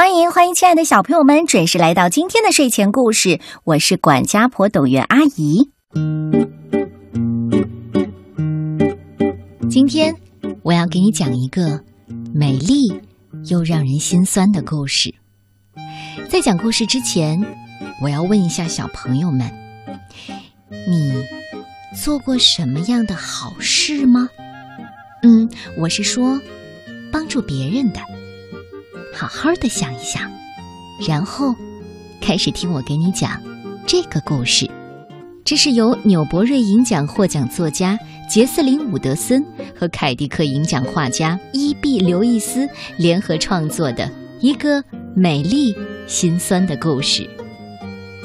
欢迎欢迎，亲爱的小朋友们，准时来到今天的睡前故事。我是管家婆董月阿姨。今天我要给你讲一个美丽又让人心酸的故事。在讲故事之前，我要问一下小朋友们：你做过什么样的好事吗？嗯，我是说帮助别人的。好好的想一想，然后开始听我给你讲这个故事。这是由纽伯瑞银奖获奖作家杰斯林·伍德森和凯迪克银奖画家伊碧·刘易斯联合创作的一个美丽心酸的故事。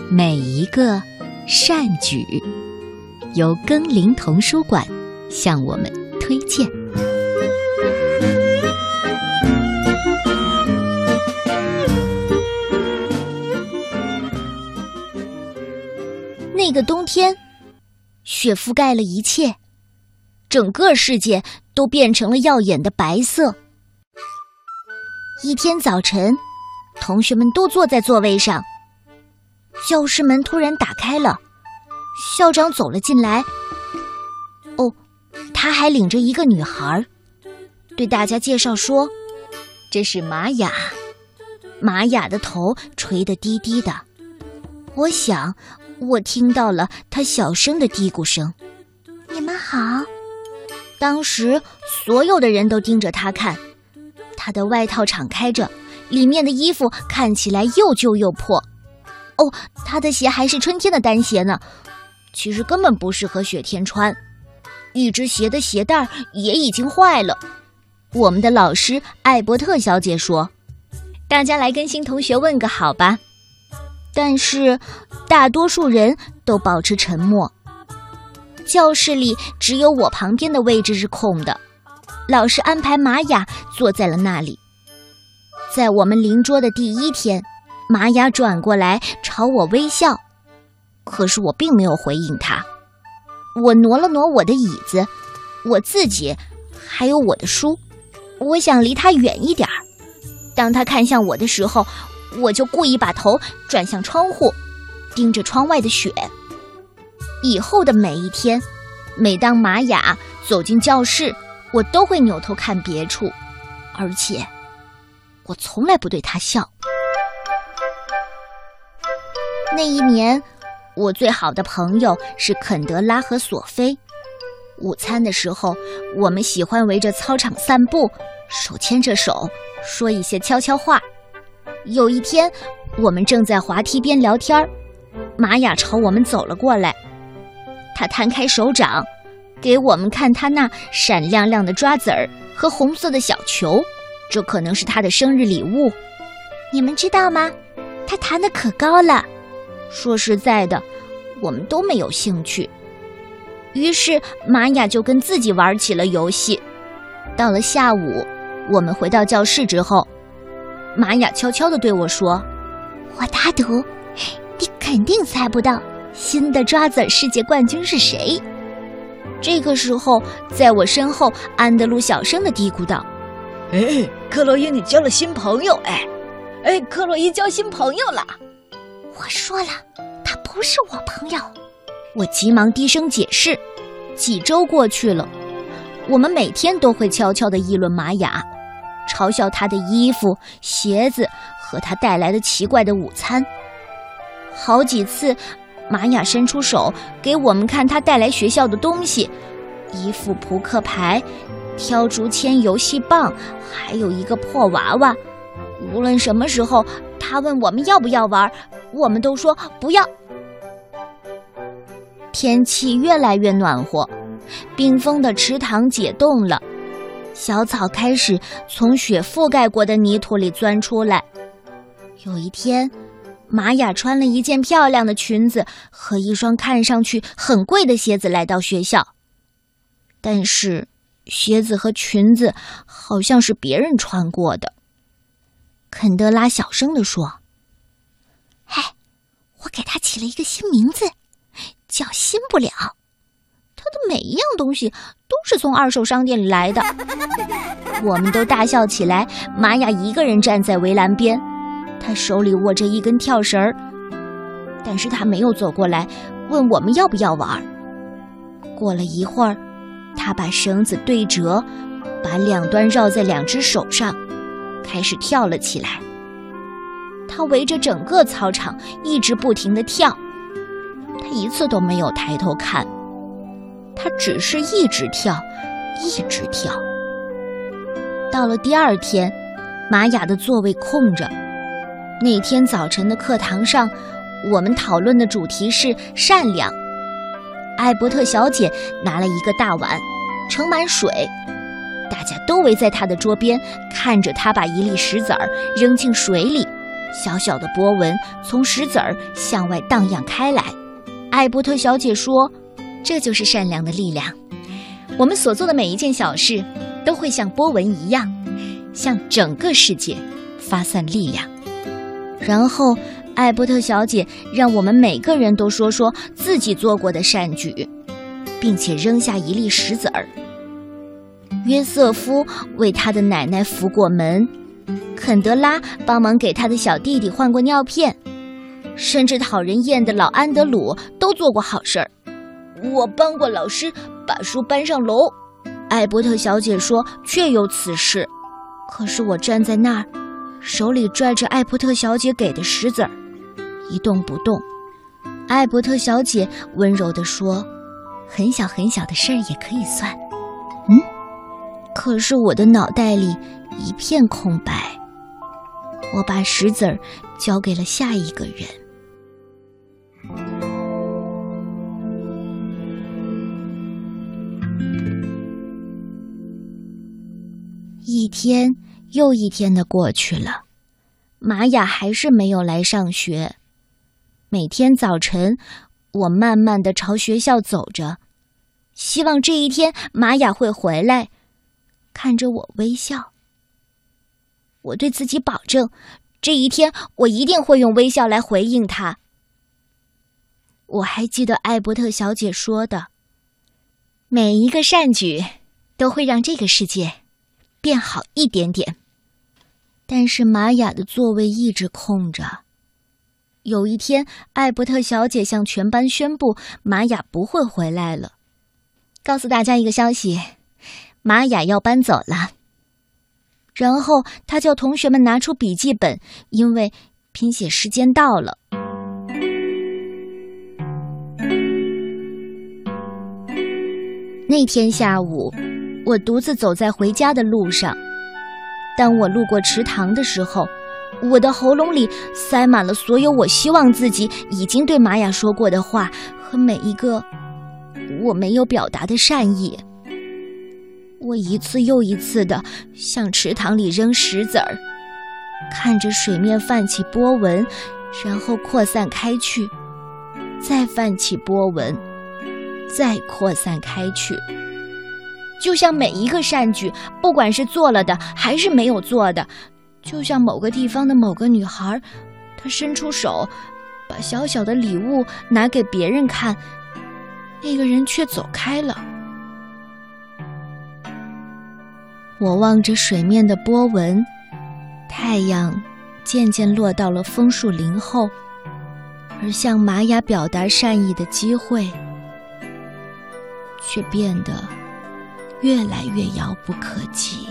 每一个善举，由耕林童书馆向我们推荐。那个冬天，雪覆盖了一切，整个世界都变成了耀眼的白色。一天早晨，同学们都坐在座位上，教室门突然打开了，校长走了进来。哦，他还领着一个女孩，对大家介绍说：“这是玛雅。”玛雅的头垂得低低的，我想。我听到了他小声的嘀咕声：“你们好。”当时所有的人都盯着他看，他的外套敞开着，里面的衣服看起来又旧又破。哦，他的鞋还是春天的单鞋呢，其实根本不适合雪天穿。一只鞋的鞋带也已经坏了。我们的老师艾伯特小姐说：“大家来跟新同学问个好吧。”但是，大多数人都保持沉默。教室里只有我旁边的位置是空的，老师安排玛雅坐在了那里。在我们邻桌的第一天，玛雅转过来朝我微笑，可是我并没有回应他。我挪了挪我的椅子，我自己还有我的书，我想离他远一点儿。当他看向我的时候。我就故意把头转向窗户，盯着窗外的雪。以后的每一天，每当玛雅走进教室，我都会扭头看别处，而且我从来不对他笑。那一年，我最好的朋友是肯德拉和索菲。午餐的时候，我们喜欢围着操场散步，手牵着手，说一些悄悄话。有一天，我们正在滑梯边聊天玛雅朝我们走了过来。她摊开手掌，给我们看她那闪亮亮的抓子儿和红色的小球，这可能是她的生日礼物。你们知道吗？她弹的可高了。说实在的，我们都没有兴趣。于是玛雅就跟自己玩起了游戏。到了下午，我们回到教室之后。玛雅悄悄地对我说：“我打赌，你肯定猜不到新的抓子世界冠军是谁。”这个时候，在我身后，安德鲁小声地嘀咕道：“哎，克洛伊，你交了新朋友哎！哎，克洛伊交新朋友了。”我说了，他不是我朋友。我急忙低声解释。几周过去了，我们每天都会悄悄地议论玛雅。嘲笑他的衣服、鞋子和他带来的奇怪的午餐。好几次，玛雅伸出手给我们看他带来学校的东西：一副扑克牌、挑竹签游戏棒，还有一个破娃娃。无论什么时候，他问我们要不要玩，我们都说不要。天气越来越暖和，冰封的池塘解冻了。小草开始从雪覆盖过的泥土里钻出来。有一天，玛雅穿了一件漂亮的裙子和一双看上去很贵的鞋子来到学校，但是鞋子和裙子好像是别人穿过的。肯德拉小声地说：“嘿，我给他起了一个新名字，叫新不了。”每一样东西都是从二手商店里来的。我们都大笑起来。玛雅一个人站在围栏边，他手里握着一根跳绳儿，但是他没有走过来问我们要不要玩。过了一会儿，他把绳子对折，把两端绕在两只手上，开始跳了起来。他围着整个操场一直不停地跳，他一次都没有抬头看，他只是一直跳，一直跳。到了第二天，玛雅的座位空着。那天早晨的课堂上，我们讨论的主题是善良。艾伯特小姐拿了一个大碗，盛满水，大家都围在她的桌边，看着她把一粒石子儿扔进水里。小小的波纹从石子儿向外荡漾开来。艾伯特小姐说：“这就是善良的力量。我们所做的每一件小事，都会像波纹一样，向整个世界发散力量。”然后，艾伯特小姐让我们每个人都说说自己做过的善举，并且扔下一粒石子儿。约瑟夫为他的奶奶扶过门。肯德拉帮忙给他的小弟弟换过尿片，甚至讨人厌的老安德鲁都做过好事儿。我帮过老师把书搬上楼，艾伯特小姐说确有此事。可是我站在那儿，手里拽着艾伯特小姐给的石子儿，一动不动。艾伯特小姐温柔地说：“很小很小的事儿也可以算。”嗯，可是我的脑袋里一片空白。我把石子儿交给了下一个人。一天又一天的过去了，玛雅还是没有来上学。每天早晨，我慢慢的朝学校走着，希望这一天玛雅会回来，看着我微笑。我对自己保证，这一天我一定会用微笑来回应他。我还记得艾伯特小姐说的：“每一个善举都会让这个世界变好一点点。”但是玛雅的座位一直空着。有一天，艾伯特小姐向全班宣布，玛雅不会回来了，告诉大家一个消息：玛雅要搬走了。然后他叫同学们拿出笔记本，因为拼写时间到了。那天下午，我独自走在回家的路上。当我路过池塘的时候，我的喉咙里塞满了所有我希望自己已经对玛雅说过的话和每一个我没有表达的善意。我一次又一次的向池塘里扔石子儿，看着水面泛起波纹，然后扩散开去，再泛起波纹，再扩散开去。就像每一个善举，不管是做了的还是没有做的，就像某个地方的某个女孩，她伸出手，把小小的礼物拿给别人看，那个人却走开了。我望着水面的波纹，太阳渐渐落到了枫树林后，而向玛雅表达善意的机会却变得越来越遥不可及。